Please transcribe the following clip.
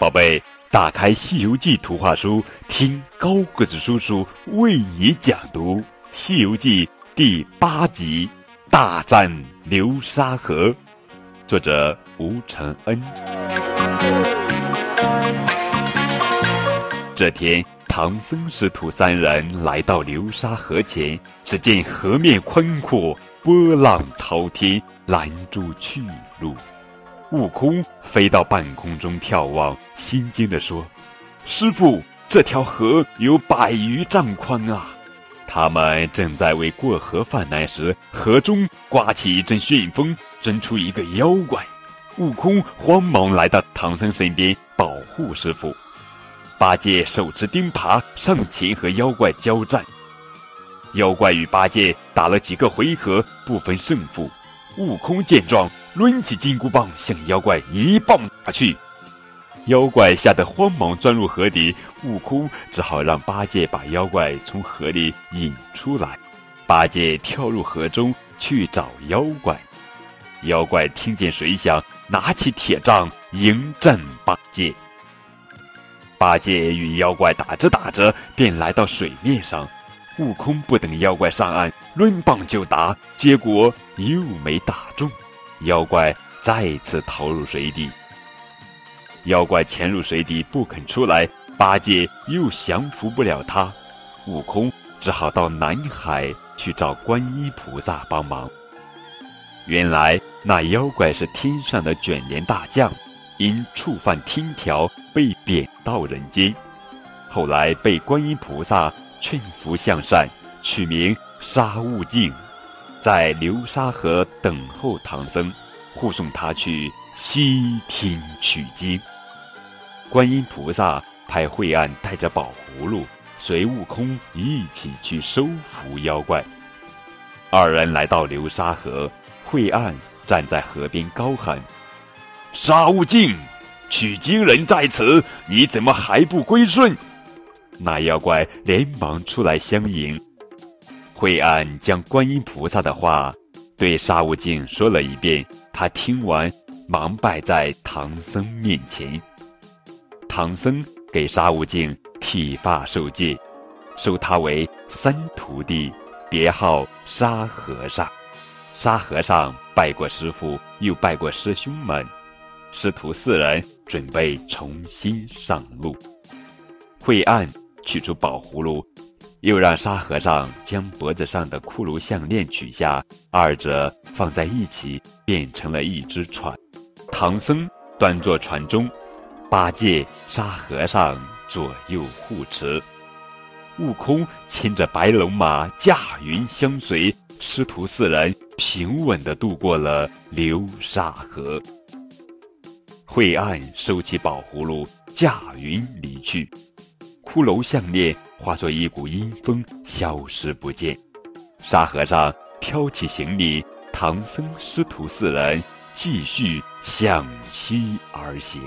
宝贝，打开《西游记》图画书，听高个子叔叔为你讲读《西游记》第八集《大战流沙河》，作者吴承恩。这天，唐僧师徒三人来到流沙河前，只见河面宽阔，波浪滔天，拦住去路。悟空飞到半空中眺望，心惊地说：“师傅，这条河有百余丈宽啊！”他们正在为过河犯难时，河中刮起一阵旋风，钻出一个妖怪。悟空慌忙来到唐僧身边保护师傅。八戒手持钉耙上前和妖怪交战，妖怪与八戒打了几个回合不分胜负。悟空见状，抡起金箍棒向妖怪一棒打去，妖怪吓得慌忙钻入河底。悟空只好让八戒把妖怪从河里引出来。八戒跳入河中去找妖怪，妖怪听见水响，拿起铁杖迎战八戒。八戒与妖怪打着打着，便来到水面上。悟空不等妖怪上岸，抡棒就打，结果又没打中，妖怪再次逃入水底。妖怪潜入水底不肯出来，八戒又降服不了他，悟空只好到南海去找观音菩萨帮忙。原来那妖怪是天上的卷帘大将。因触犯天条被贬到人间，后来被观音菩萨劝服向善，取名沙悟净，在流沙河等候唐僧，护送他去西天取经。观音菩萨派惠岸带着宝葫芦，随悟空一起去收服妖怪。二人来到流沙河，惠岸站在河边高喊。沙悟净，取经人在此，你怎么还不归顺？那妖怪连忙出来相迎。惠岸将观音菩萨的话对沙悟净说了一遍，他听完，忙拜在唐僧面前。唐僧给沙悟净剃发受戒，收他为三徒弟，别号沙和尚。沙和尚拜过师傅，又拜过师兄们。师徒四人准备重新上路。惠岸取出宝葫芦，又让沙和尚将脖子上的骷髅项链取下，二者放在一起，变成了一只船。唐僧端坐船中，八戒、沙和尚左右护持，悟空牵着白龙马驾云相随。师徒四人平稳地渡过了流沙河。惠岸收起宝葫芦，驾云离去。骷髅项链化作一股阴风，消失不见。沙和尚挑起行李，唐僧师徒四人继续向西而行。